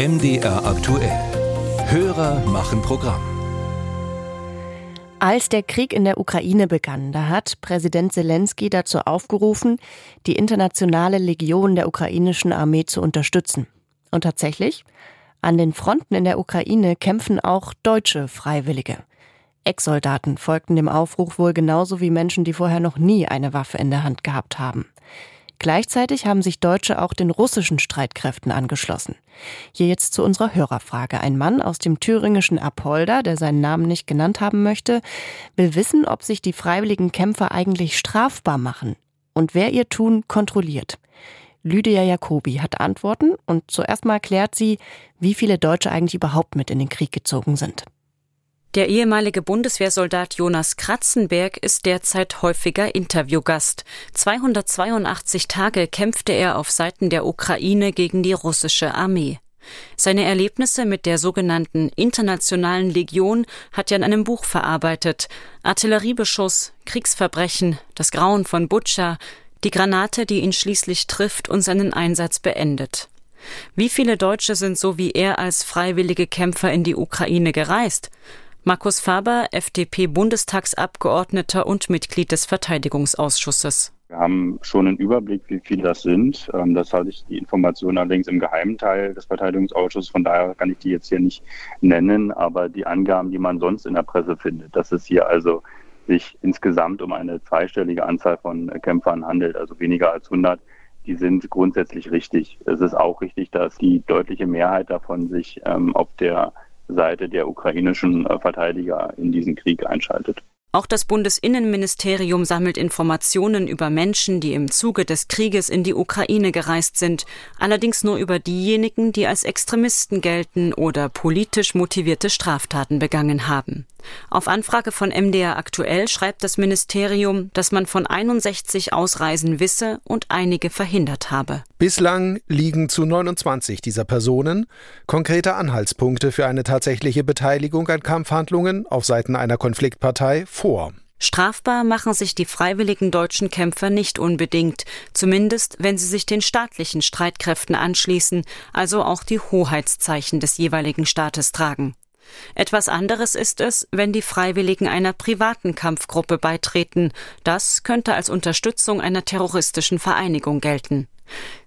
MDR aktuell. Hörer machen Programm. Als der Krieg in der Ukraine begann, da hat Präsident Zelensky dazu aufgerufen, die internationale Legion der ukrainischen Armee zu unterstützen. Und tatsächlich, an den Fronten in der Ukraine kämpfen auch deutsche Freiwillige. Ex-Soldaten folgten dem Aufruf wohl genauso wie Menschen, die vorher noch nie eine Waffe in der Hand gehabt haben. Gleichzeitig haben sich Deutsche auch den russischen Streitkräften angeschlossen. Hier jetzt zu unserer Hörerfrage. Ein Mann aus dem thüringischen Apolda, der seinen Namen nicht genannt haben möchte, will wissen, ob sich die freiwilligen Kämpfer eigentlich strafbar machen und wer ihr Tun kontrolliert. Lydia Jacobi hat Antworten und zuerst mal erklärt sie, wie viele Deutsche eigentlich überhaupt mit in den Krieg gezogen sind. Der ehemalige Bundeswehrsoldat Jonas Kratzenberg ist derzeit häufiger Interviewgast. 282 Tage kämpfte er auf Seiten der Ukraine gegen die russische Armee. Seine Erlebnisse mit der sogenannten Internationalen Legion hat er in einem Buch verarbeitet. Artilleriebeschuss, Kriegsverbrechen, das Grauen von Butscha, die Granate, die ihn schließlich trifft und seinen Einsatz beendet. Wie viele Deutsche sind so wie er als freiwillige Kämpfer in die Ukraine gereist? Markus Faber, FDP-Bundestagsabgeordneter und Mitglied des Verteidigungsausschusses. Wir haben schon einen Überblick, wie viele das sind. Ähm, das halte ich die Information allerdings im geheimen Teil des Verteidigungsausschusses. Von daher kann ich die jetzt hier nicht nennen. Aber die Angaben, die man sonst in der Presse findet, dass es hier also sich insgesamt um eine zweistellige Anzahl von Kämpfern handelt, also weniger als 100, die sind grundsätzlich richtig. Es ist auch richtig, dass die deutliche Mehrheit davon sich ähm, auf der Seite der ukrainischen äh, Verteidiger in diesen Krieg einschaltet. Auch das Bundesinnenministerium sammelt Informationen über Menschen, die im Zuge des Krieges in die Ukraine gereist sind, allerdings nur über diejenigen, die als Extremisten gelten oder politisch motivierte Straftaten begangen haben. Auf Anfrage von MDR aktuell schreibt das Ministerium, dass man von 61 Ausreisen wisse und einige verhindert habe. Bislang liegen zu 29 dieser Personen konkrete Anhaltspunkte für eine tatsächliche Beteiligung an Kampfhandlungen auf Seiten einer Konfliktpartei vor. Strafbar machen sich die freiwilligen deutschen Kämpfer nicht unbedingt, zumindest wenn sie sich den staatlichen Streitkräften anschließen, also auch die Hoheitszeichen des jeweiligen Staates tragen. Etwas anderes ist es, wenn die Freiwilligen einer privaten Kampfgruppe beitreten. Das könnte als Unterstützung einer terroristischen Vereinigung gelten.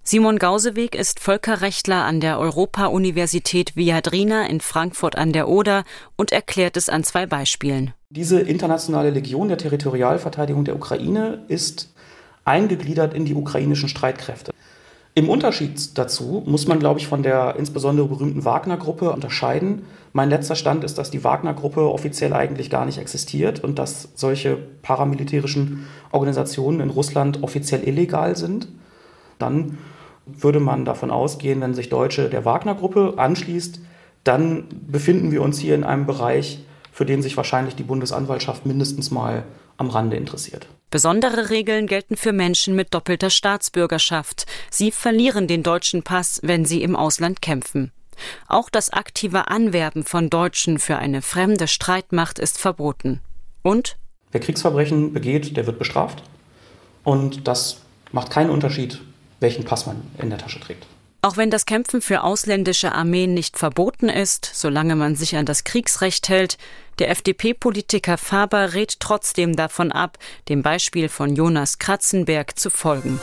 Simon Gauseweg ist Völkerrechtler an der Europa-Universität Viadrina in Frankfurt an der Oder und erklärt es an zwei Beispielen. Diese internationale Legion der Territorialverteidigung der Ukraine ist eingegliedert in die ukrainischen Streitkräfte. Im Unterschied dazu muss man, glaube ich, von der insbesondere berühmten Wagner-Gruppe unterscheiden. Mein letzter Stand ist, dass die Wagner-Gruppe offiziell eigentlich gar nicht existiert und dass solche paramilitärischen Organisationen in Russland offiziell illegal sind. Dann würde man davon ausgehen, wenn sich Deutsche der Wagner-Gruppe anschließt, dann befinden wir uns hier in einem Bereich, für den sich wahrscheinlich die Bundesanwaltschaft mindestens mal am Rande interessiert. Besondere Regeln gelten für Menschen mit doppelter Staatsbürgerschaft. Sie verlieren den deutschen Pass, wenn sie im Ausland kämpfen. Auch das aktive Anwerben von Deutschen für eine fremde Streitmacht ist verboten. Und? Wer Kriegsverbrechen begeht, der wird bestraft. Und das macht keinen Unterschied, welchen Pass man in der Tasche trägt. Auch wenn das Kämpfen für ausländische Armeen nicht verboten ist, solange man sich an das Kriegsrecht hält, der FDP-Politiker Faber rät trotzdem davon ab, dem Beispiel von Jonas Kratzenberg zu folgen.